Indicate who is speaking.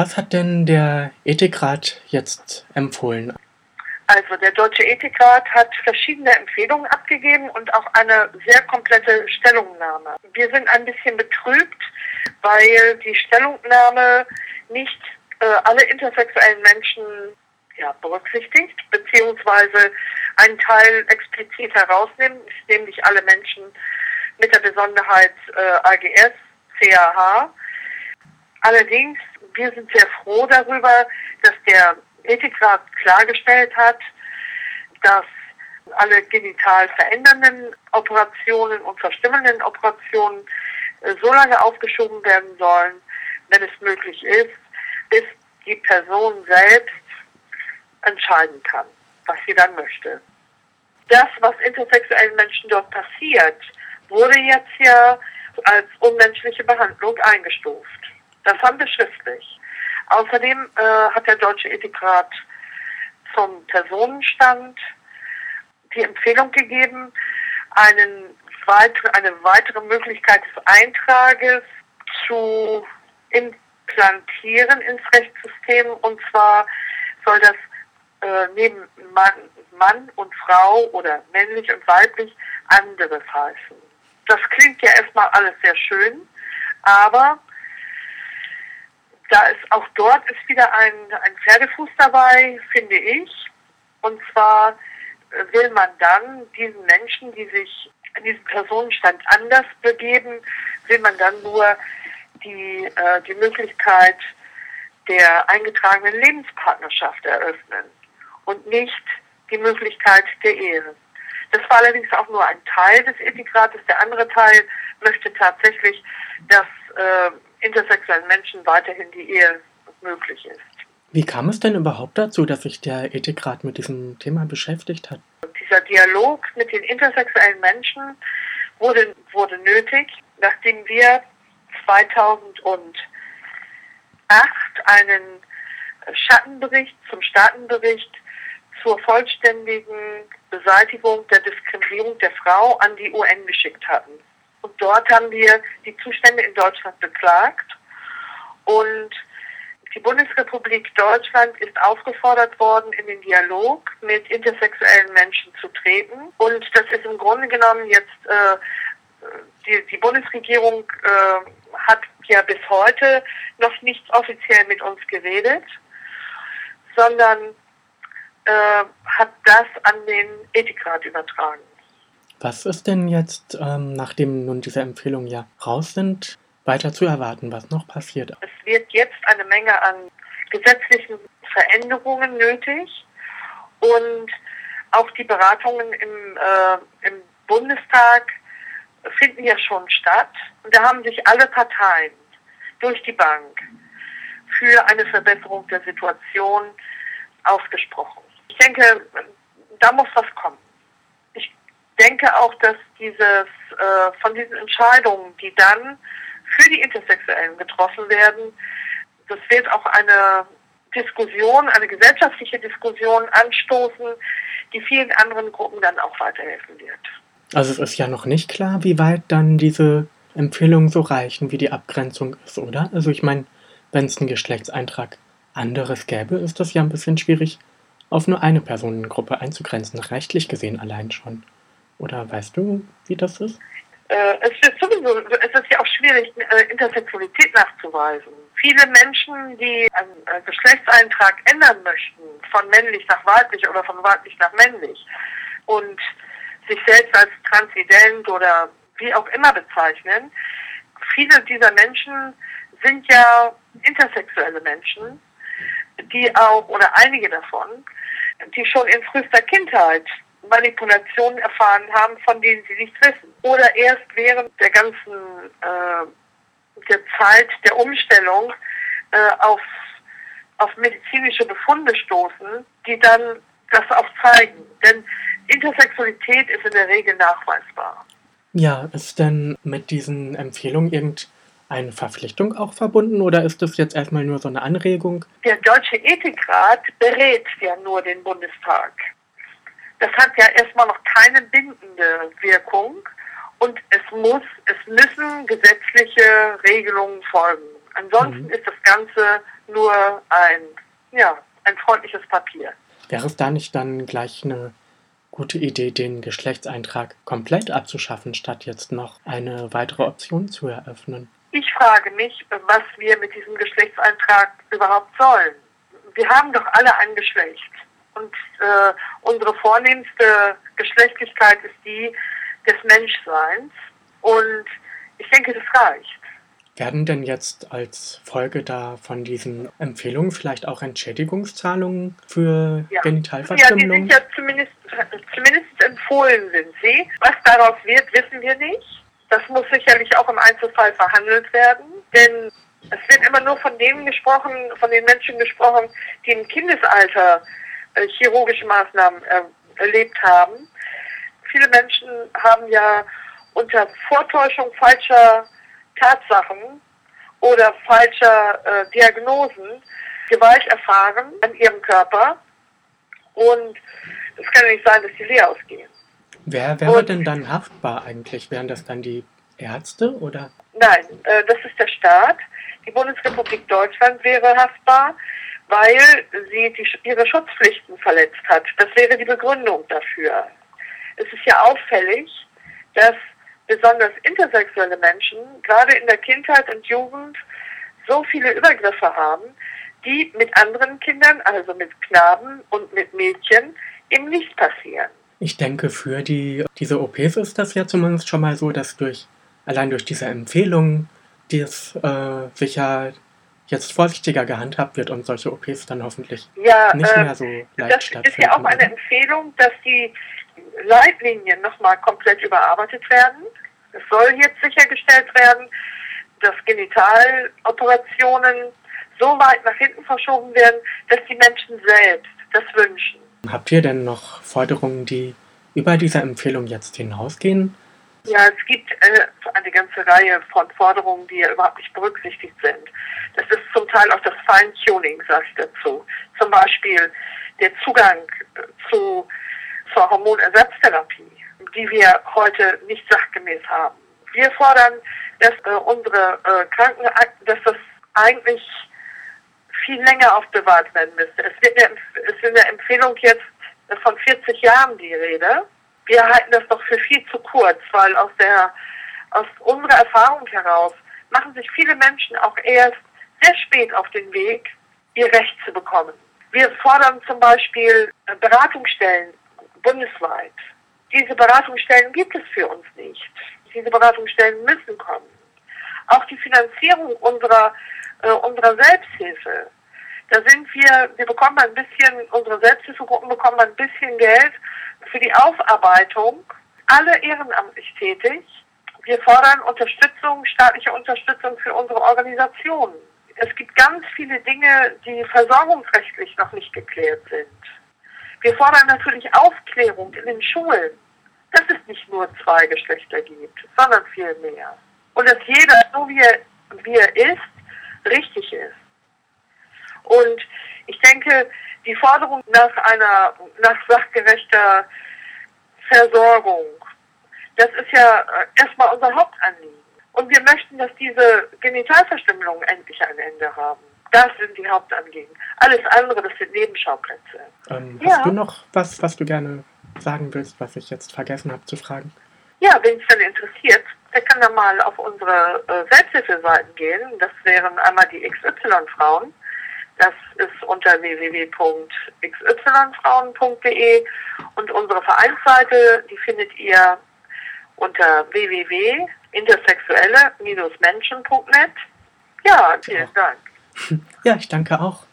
Speaker 1: Was hat denn der Ethikrat jetzt empfohlen?
Speaker 2: Also der Deutsche Ethikrat hat verschiedene Empfehlungen abgegeben und auch eine sehr komplette Stellungnahme. Wir sind ein bisschen betrübt, weil die Stellungnahme nicht äh, alle intersexuellen Menschen ja, berücksichtigt, beziehungsweise einen Teil explizit herausnimmt, nämlich alle Menschen mit der Besonderheit äh, AGS, CAH. Allerdings, wir sind sehr froh darüber, dass der Ethikrat klargestellt hat, dass alle genital verändernden Operationen und verstimmenden Operationen äh, so lange aufgeschoben werden sollen, wenn es möglich ist, bis die Person selbst entscheiden kann, was sie dann möchte. Das, was intersexuellen Menschen dort passiert, wurde jetzt ja als unmenschliche Behandlung eingestuft. Das haben wir schriftlich. Außerdem äh, hat der Deutsche Ethikrat zum Personenstand die Empfehlung gegeben, einen weitere, eine weitere Möglichkeit des Eintrages zu implantieren ins Rechtssystem. Und zwar soll das äh, neben Mann, Mann und Frau oder männlich und weiblich anderes heißen. Das klingt ja erstmal alles sehr schön, aber da ist auch dort ist wieder ein, ein Pferdefuß dabei, finde ich. Und zwar äh, will man dann diesen Menschen, die sich in diesem Personenstand anders begeben, will man dann nur die, äh, die Möglichkeit der eingetragenen Lebenspartnerschaft eröffnen und nicht die Möglichkeit der Ehe. Das war allerdings auch nur ein Teil des Ethikrates. Der andere Teil möchte tatsächlich, dass äh, intersexuellen Menschen weiterhin die Ehe möglich ist.
Speaker 1: Wie kam es denn überhaupt dazu, dass sich der Ethikrat mit diesem Thema beschäftigt hat?
Speaker 2: Dieser Dialog mit den intersexuellen Menschen wurde, wurde nötig, nachdem wir 2008 einen Schattenbericht zum Staatenbericht zur vollständigen Beseitigung der Diskriminierung der Frau an die UN geschickt hatten. Und dort haben wir die Zustände in Deutschland beklagt. Und die Bundesrepublik Deutschland ist aufgefordert worden, in den Dialog mit intersexuellen Menschen zu treten. Und das ist im Grunde genommen jetzt, äh, die, die Bundesregierung äh, hat ja bis heute noch nicht offiziell mit uns geredet, sondern äh, hat das an den Ethikrat übertragen.
Speaker 1: Was ist denn jetzt, ähm, nachdem nun diese Empfehlungen ja raus sind, weiter zu erwarten, was noch passiert?
Speaker 2: Es wird jetzt eine Menge an gesetzlichen Veränderungen nötig und auch die Beratungen im, äh, im Bundestag finden ja schon statt. Und da haben sich alle Parteien durch die Bank für eine Verbesserung der Situation ausgesprochen. Ich denke, da muss was kommen denke auch, dass dieses äh, von diesen Entscheidungen, die dann für die Intersexuellen getroffen werden, das wird auch eine Diskussion, eine gesellschaftliche Diskussion anstoßen, die vielen anderen Gruppen dann auch weiterhelfen wird.
Speaker 1: Also es ist ja noch nicht klar, wie weit dann diese Empfehlungen so reichen, wie die Abgrenzung ist, oder? Also ich meine, wenn es einen Geschlechtseintrag anderes gäbe, ist das ja ein bisschen schwierig, auf nur eine Personengruppe einzugrenzen, rechtlich gesehen allein schon. Oder weißt du, wie das ist?
Speaker 2: Äh, es ist sowieso, es ist ja auch schwierig, äh, Intersexualität nachzuweisen. Viele Menschen, die einen äh, Geschlechtseintrag ändern möchten, von männlich nach weiblich oder von weiblich nach männlich und sich selbst als transident oder wie auch immer bezeichnen, viele dieser Menschen sind ja intersexuelle Menschen, die auch, oder einige davon, die schon in frühester Kindheit Manipulationen erfahren haben, von denen sie nichts wissen. Oder erst während der ganzen äh, der Zeit der Umstellung äh, auf, auf medizinische Befunde stoßen, die dann das auch zeigen. Denn Intersexualität ist in der Regel nachweisbar.
Speaker 1: Ja, ist denn mit diesen Empfehlungen irgendeine Verpflichtung auch verbunden oder ist das jetzt erstmal nur so eine Anregung?
Speaker 2: Der Deutsche Ethikrat berät ja nur den Bundestag das hat ja erstmal noch keine bindende Wirkung und es muss, es müssen gesetzliche Regelungen folgen. Ansonsten mhm. ist das Ganze nur ein, ja, ein freundliches Papier.
Speaker 1: Wäre es da nicht dann gleich eine gute Idee, den Geschlechtseintrag komplett abzuschaffen, statt jetzt noch eine weitere Option zu eröffnen?
Speaker 2: Ich frage mich, was wir mit diesem Geschlechtseintrag überhaupt sollen. Wir haben doch alle ein Geschlecht. Und äh, unsere vornehmste Geschlechtlichkeit ist die des Menschseins. Und ich denke, das reicht.
Speaker 1: Werden denn jetzt als Folge da von diesen Empfehlungen vielleicht auch Entschädigungszahlungen für
Speaker 2: Ja.
Speaker 1: Genitalverstümmelung?
Speaker 2: Ja, die sind ja zumindest, zumindest empfohlen sind sie. Was daraus wird, wissen wir nicht. Das muss sicherlich auch im Einzelfall verhandelt werden, denn es wird immer nur von denen gesprochen, von den Menschen gesprochen, die im Kindesalter chirurgische Maßnahmen äh, erlebt haben. Viele Menschen haben ja unter Vortäuschung falscher Tatsachen oder falscher äh, Diagnosen Gewalt erfahren an ihrem Körper und es kann ja nicht sein, dass die leer ausgehen.
Speaker 1: Wer wäre denn dann haftbar eigentlich? Wären das dann die Ärzte oder?
Speaker 2: Nein, äh, das ist der Staat. Die Bundesrepublik Deutschland wäre haftbar, weil sie die, ihre Schutzpflichten verletzt hat. Das wäre die Begründung dafür. Es ist ja auffällig, dass besonders intersexuelle Menschen gerade in der Kindheit und Jugend so viele Übergriffe haben, die mit anderen Kindern, also mit Knaben und mit Mädchen, eben nicht passieren.
Speaker 1: Ich denke, für die, diese OPs ist das ja zumindest schon mal so, dass durch, allein durch diese Empfehlung, die es äh, sicher jetzt vorsichtiger gehandhabt wird und solche OPs dann hoffentlich
Speaker 2: Ja,
Speaker 1: nicht
Speaker 2: ähm,
Speaker 1: mehr so leicht
Speaker 2: Das
Speaker 1: stattfinden.
Speaker 2: ist ja auch eine? Empfehlung, dass die Leitlinien nochmal komplett überarbeitet werden. Es soll jetzt sichergestellt werden, dass Genitaloperationen so weit nach hinten verschoben werden, dass die Menschen selbst das wünschen.
Speaker 1: Habt ihr denn noch Forderungen, die über diese Empfehlung jetzt hinausgehen?
Speaker 2: Ja, es gibt äh, eine ganze Reihe von Forderungen, die ja überhaupt nicht berücksichtigt sind. Das ist zum Teil auch das Feintuning, sage ich dazu. Zum Beispiel der Zugang äh, zu, zur Hormonersatztherapie, die wir heute nicht sachgemäß haben. Wir fordern, dass äh, unsere äh, Krankenakten, dass das eigentlich viel länger aufbewahrt werden müsste. Es wird eine, es ist in der Empfehlung jetzt von 40 Jahren die Rede. Wir halten das doch für viel zu kurz, weil aus der aus unserer Erfahrung heraus machen sich viele Menschen auch erst sehr spät auf den Weg, ihr Recht zu bekommen. Wir fordern zum Beispiel äh, Beratungsstellen bundesweit. Diese Beratungsstellen gibt es für uns nicht. Diese Beratungsstellen müssen kommen. Auch die Finanzierung unserer, äh, unserer Selbsthilfe. Da sind wir, wir bekommen ein bisschen, unsere Selbsthilfegruppen bekommen ein bisschen Geld für die Aufarbeitung. Alle ehrenamtlich tätig. Wir fordern Unterstützung, staatliche Unterstützung für unsere Organisationen. Es gibt ganz viele Dinge, die versorgungsrechtlich noch nicht geklärt sind. Wir fordern natürlich Aufklärung in den Schulen, dass es nicht nur zwei Geschlechter gibt, sondern viel mehr. Und dass jeder, so wie er, wie er ist, richtig ist. Und ich denke, die Forderung nach einer, nach sachgerechter Versorgung, das ist ja äh, erstmal unser Hauptanliegen. Und wir möchten, dass diese Genitalverstümmelungen endlich ein Ende haben. Das sind die Hauptanliegen. Alles andere, das sind Nebenschauplätze.
Speaker 1: Ähm,
Speaker 2: Ja.
Speaker 1: Hast du noch was, was du gerne sagen willst, was ich jetzt vergessen habe zu fragen?
Speaker 2: Ja, wen es dann interessiert, der kann dann mal auf unsere äh, Selbsthilfeseiten gehen. Das wären einmal die XY-Frauen. Das ist unter www.xyfrauen.de und unsere Vereinsseite, die findet ihr unter www.intersexuelle-menschen.net. Ja, vielen Dank.
Speaker 1: Ja, ich danke auch.